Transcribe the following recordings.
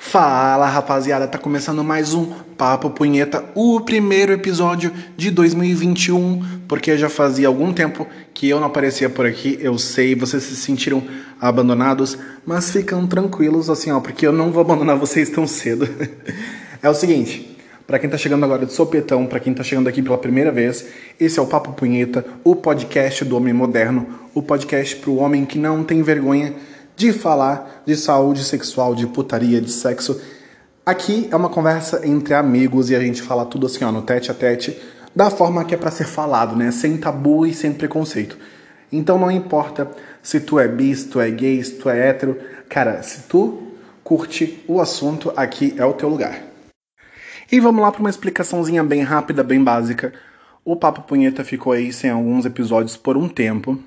Fala rapaziada, tá começando mais um Papo Punheta, o primeiro episódio de 2021, porque já fazia algum tempo que eu não aparecia por aqui, eu sei, vocês se sentiram abandonados, mas ficam tranquilos assim, ó, porque eu não vou abandonar vocês tão cedo. é o seguinte, para quem tá chegando agora de sopetão, para quem tá chegando aqui pela primeira vez, esse é o Papo Punheta, o podcast do homem moderno, o podcast pro homem que não tem vergonha de falar de saúde sexual, de putaria, de sexo. Aqui é uma conversa entre amigos e a gente fala tudo assim, ó, no tete a tete, da forma que é para ser falado, né? Sem tabu e sem preconceito. Então não importa se tu é bi, se tu é gay, se tu é hétero, cara, se tu curte o assunto, aqui é o teu lugar. E vamos lá para uma explicaçãozinha bem rápida, bem básica. O Papo Punheta ficou aí sem alguns episódios por um tempo,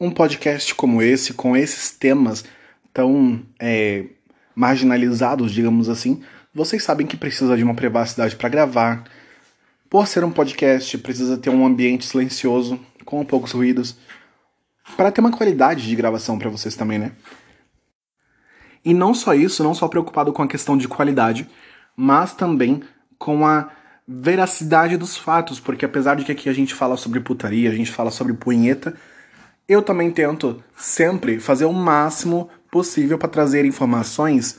um podcast como esse, com esses temas tão é, marginalizados, digamos assim, vocês sabem que precisa de uma privacidade para gravar. Por ser um podcast, precisa ter um ambiente silencioso, com poucos ruídos, para ter uma qualidade de gravação para vocês também, né? E não só isso, não só preocupado com a questão de qualidade, mas também com a veracidade dos fatos, porque apesar de que aqui a gente fala sobre putaria, a gente fala sobre punheta, eu também tento sempre fazer o máximo possível para trazer informações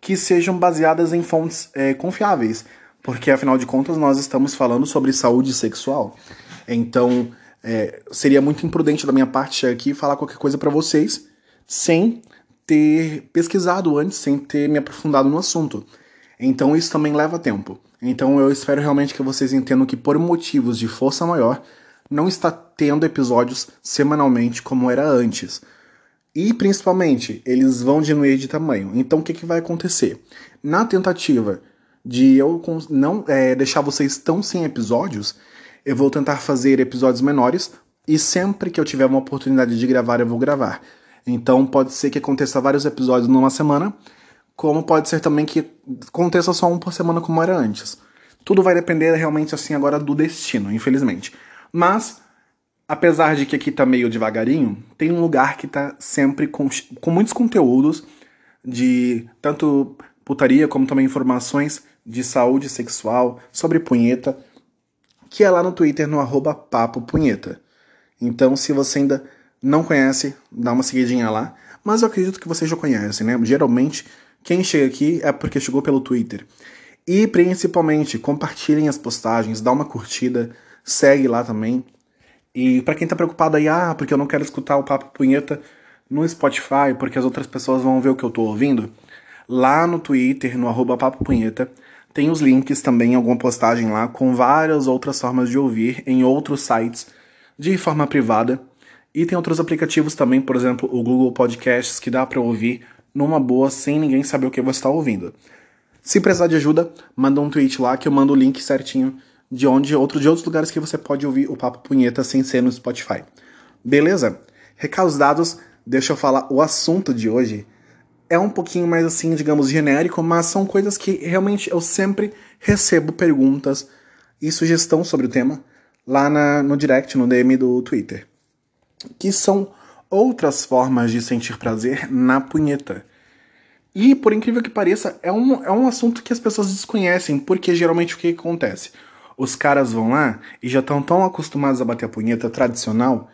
que sejam baseadas em fontes é, confiáveis, porque afinal de contas nós estamos falando sobre saúde sexual. Então é, seria muito imprudente da minha parte aqui falar qualquer coisa para vocês sem ter pesquisado antes, sem ter me aprofundado no assunto. Então isso também leva tempo. Então eu espero realmente que vocês entendam que por motivos de força maior não está tendo episódios semanalmente como era antes. E principalmente, eles vão diminuir de tamanho. Então o que, que vai acontecer? Na tentativa de eu não é, deixar vocês tão sem episódios, eu vou tentar fazer episódios menores e sempre que eu tiver uma oportunidade de gravar, eu vou gravar. Então pode ser que aconteça vários episódios numa semana, como pode ser também que aconteça só um por semana como era antes. Tudo vai depender realmente assim agora do destino, infelizmente. Mas, apesar de que aqui tá meio devagarinho, tem um lugar que tá sempre com, com muitos conteúdos de tanto putaria como também informações de saúde sexual, sobre punheta, que é lá no Twitter no arroba papo punheta. Então, se você ainda não conhece, dá uma seguidinha lá. Mas eu acredito que vocês já conhecem, né? Geralmente, quem chega aqui é porque chegou pelo Twitter. E principalmente, compartilhem as postagens, dá uma curtida, segue lá também. E para quem tá preocupado aí, ah, porque eu não quero escutar o Papo Punheta no Spotify, porque as outras pessoas vão ver o que eu tô ouvindo, lá no Twitter, no arroba Papo Punheta, tem os links também, alguma postagem lá, com várias outras formas de ouvir em outros sites de forma privada. E tem outros aplicativos também, por exemplo, o Google Podcasts, que dá para ouvir numa boa sem ninguém saber o que você está ouvindo. Se precisar de ajuda, manda um tweet lá que eu mando o link certinho de onde outro de outros lugares que você pode ouvir o Papo Punheta sem ser no Spotify. Beleza? Recados dados, deixa eu falar o assunto de hoje. É um pouquinho mais assim, digamos, genérico, mas são coisas que realmente eu sempre recebo perguntas e sugestão sobre o tema lá na, no direct, no DM do Twitter. Que são outras formas de sentir prazer na punheta. E, por incrível que pareça, é um, é um assunto que as pessoas desconhecem, porque geralmente o que acontece? Os caras vão lá e já estão tão acostumados a bater a punheta tradicional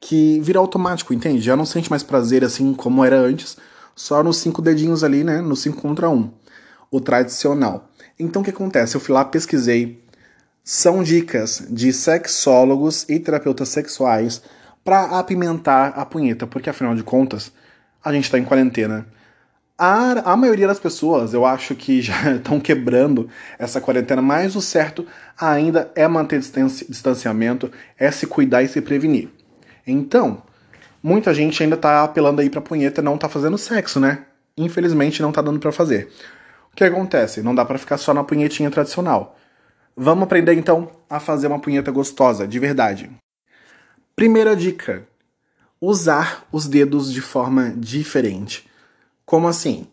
que vira automático, entende? Já não sente mais prazer assim como era antes, só nos cinco dedinhos ali, né? No cinco contra um, o tradicional. Então o que acontece? Eu fui lá, pesquisei. São dicas de sexólogos e terapeutas sexuais para apimentar a punheta, porque afinal de contas, a gente está em quarentena. A, a maioria das pessoas, eu acho que já estão quebrando essa quarentena, mas o certo ainda é manter distanci, distanciamento, é se cuidar e se prevenir. Então, muita gente ainda tá apelando aí pra punheta não tá fazendo sexo, né? Infelizmente não tá dando para fazer. O que acontece? Não dá para ficar só na punhetinha tradicional. Vamos aprender então a fazer uma punheta gostosa, de verdade. Primeira dica: usar os dedos de forma diferente. Como assim?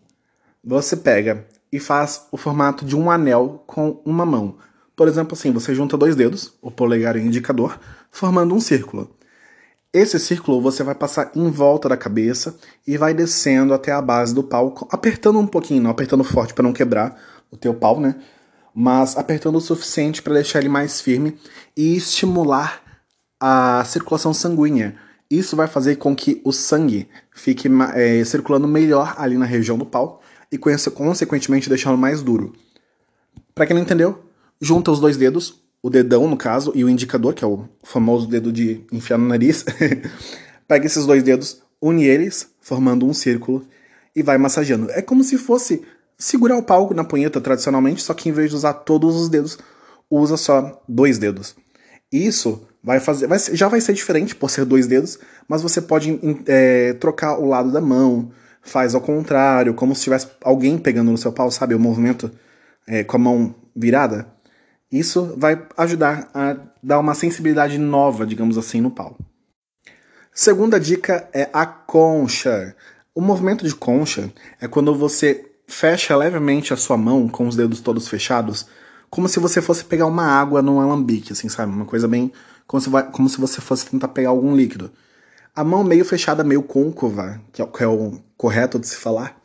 Você pega e faz o formato de um anel com uma mão. Por exemplo, assim, você junta dois dedos, o polegar e o indicador, formando um círculo. Esse círculo você vai passar em volta da cabeça e vai descendo até a base do pau, apertando um pouquinho, não apertando forte para não quebrar o teu pau, né? Mas apertando o suficiente para deixar ele mais firme e estimular a circulação sanguínea. Isso vai fazer com que o sangue fique é, circulando melhor ali na região do pau e, consequentemente, deixando mais duro. Para quem não entendeu, junta os dois dedos, o dedão, no caso, e o indicador, que é o famoso dedo de enfiar no nariz. Pega esses dois dedos, une eles, formando um círculo, e vai massageando. É como se fosse segurar o palco na punheta tradicionalmente, só que em vez de usar todos os dedos, usa só dois dedos. Isso vai fazer. Vai, já vai ser diferente por ser dois dedos, mas você pode é, trocar o lado da mão, faz ao contrário, como se tivesse alguém pegando no seu pau, sabe? O movimento é, com a mão virada. Isso vai ajudar a dar uma sensibilidade nova, digamos assim, no pau. Segunda dica é a concha. O movimento de concha é quando você fecha levemente a sua mão com os dedos todos fechados, como se você fosse pegar uma água num alambique, assim, sabe? Uma coisa bem. Como se, vai, como se você fosse tentar pegar algum líquido. A mão meio fechada, meio côncava, que é, que é o correto de se falar,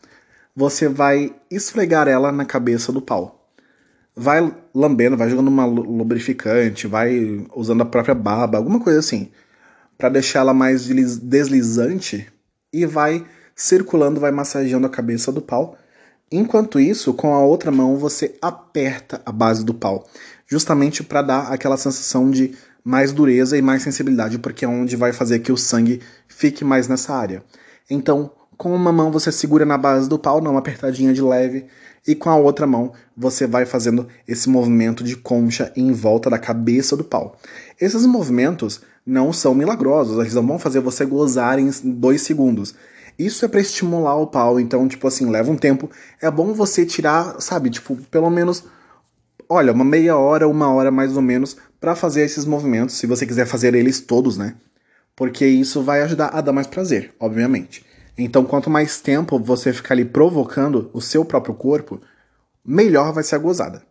você vai esfregar ela na cabeça do pau vai lambendo, vai jogando uma lubrificante, vai usando a própria baba, alguma coisa assim, para deixar ela mais deslizante e vai circulando, vai massageando a cabeça do pau. Enquanto isso, com a outra mão você aperta a base do pau, justamente para dar aquela sensação de mais dureza e mais sensibilidade, porque é onde vai fazer que o sangue fique mais nessa área. Então, com uma mão você segura na base do pau, uma apertadinha de leve, e com a outra mão você vai fazendo esse movimento de concha em volta da cabeça do pau. Esses movimentos não são milagrosos, eles não vão fazer você gozar em dois segundos. Isso é para estimular o pau, então, tipo assim, leva um tempo. É bom você tirar, sabe, tipo, pelo menos, olha, uma meia hora, uma hora mais ou menos, para fazer esses movimentos, se você quiser fazer eles todos, né? Porque isso vai ajudar a dar mais prazer, obviamente. Então, quanto mais tempo você ficar ali provocando o seu próprio corpo, melhor vai ser a gozada.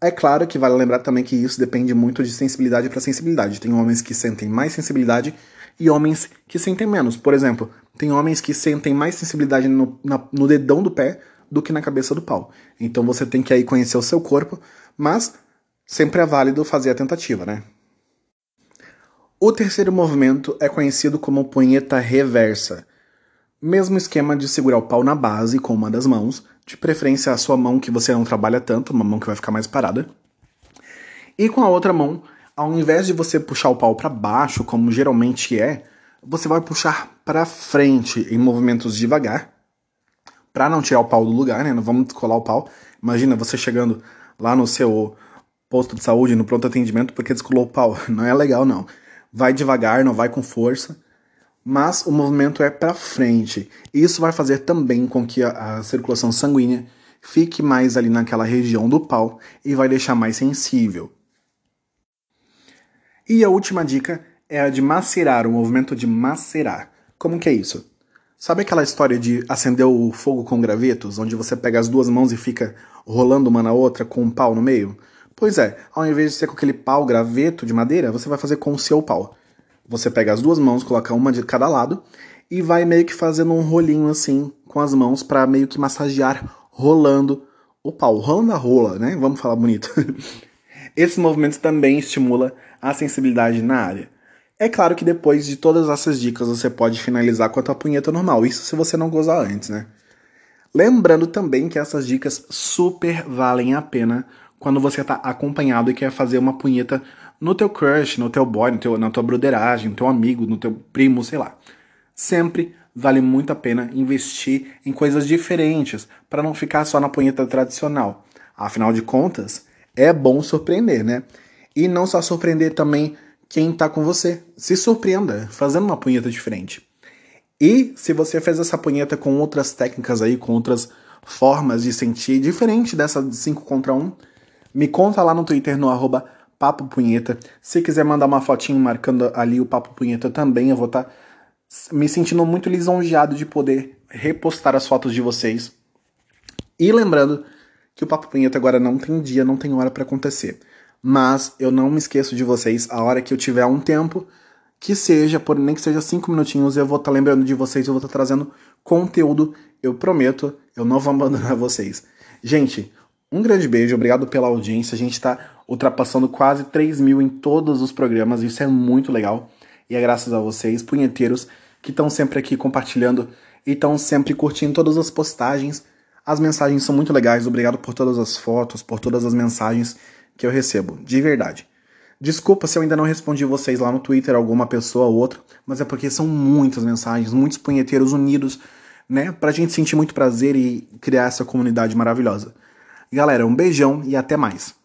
É claro que vale lembrar também que isso depende muito de sensibilidade para sensibilidade. Tem homens que sentem mais sensibilidade e homens que sentem menos. Por exemplo, tem homens que sentem mais sensibilidade no, na, no dedão do pé do que na cabeça do pau. Então você tem que aí conhecer o seu corpo, mas sempre é válido fazer a tentativa, né? O terceiro movimento é conhecido como punheta reversa. Mesmo esquema de segurar o pau na base com uma das mãos, de preferência a sua mão que você não trabalha tanto, uma mão que vai ficar mais parada. E com a outra mão, ao invés de você puxar o pau para baixo, como geralmente é, você vai puxar para frente em movimentos devagar, para não tirar o pau do lugar, né? Não vamos descolar o pau. Imagina você chegando lá no seu posto de saúde, no pronto atendimento, porque descolou o pau. Não é legal, não. Vai devagar, não vai com força mas o movimento é para frente. Isso vai fazer também com que a, a, circulação sanguínea fique mais ali naquela região do pau e vai deixar mais sensível. E a última dica é a de macerar, o movimento de macerar. Como que é isso? Sabe aquela história de acender o fogo com gravetos, onde você pega as duas mãos e fica rolando uma na outra com um pau no meio? Pois é, ao invés de ser com aquele pau graveto de madeira, você vai fazer com o seu pau. Você pega as duas mãos, coloca uma de cada lado e vai meio que fazendo um rolinho assim com as mãos para meio que massagear rolando o pau, rolando a rola, né? Vamos falar bonito. Esse movimento também estimula a sensibilidade na área. É claro que depois de todas essas dicas você pode finalizar com a tua punheta normal, isso se você não gozar antes, né? Lembrando também que essas dicas super valem a pena quando você está acompanhado e quer fazer uma punheta no teu crush, no teu boy, no teu, na tua broderagem, no teu amigo, no teu primo, sei lá. Sempre vale muito a pena investir em coisas diferentes para não ficar só na punheta tradicional. Afinal de contas, é bom surpreender, né? E não só surpreender também quem está com você. Se surpreenda fazendo uma punheta diferente. E se você fez essa punheta com outras técnicas aí, com outras formas de sentir, diferente dessa de 5 contra 1, me conta lá no Twitter no arroba Papo Punheta. Se quiser mandar uma fotinho marcando ali o Papo Punheta também, eu vou estar tá me sentindo muito lisonjeado de poder repostar as fotos de vocês. E lembrando que o Papo Punheta agora não tem dia, não tem hora para acontecer. Mas eu não me esqueço de vocês a hora que eu tiver um tempo que seja, por nem que seja cinco minutinhos, eu vou estar tá lembrando de vocês, eu vou estar tá trazendo conteúdo, eu prometo, eu não vou abandonar vocês. Gente, um grande beijo, obrigado pela audiência. A gente está ultrapassando quase 3 mil em todos os programas, isso é muito legal. E é graças a vocês, punheteiros, que estão sempre aqui compartilhando e estão sempre curtindo todas as postagens. As mensagens são muito legais, obrigado por todas as fotos, por todas as mensagens que eu recebo, de verdade. Desculpa se eu ainda não respondi vocês lá no Twitter, alguma pessoa ou outra, mas é porque são muitas mensagens, muitos punheteiros unidos, né? Pra gente sentir muito prazer e criar essa comunidade maravilhosa. Galera, um beijão e até mais.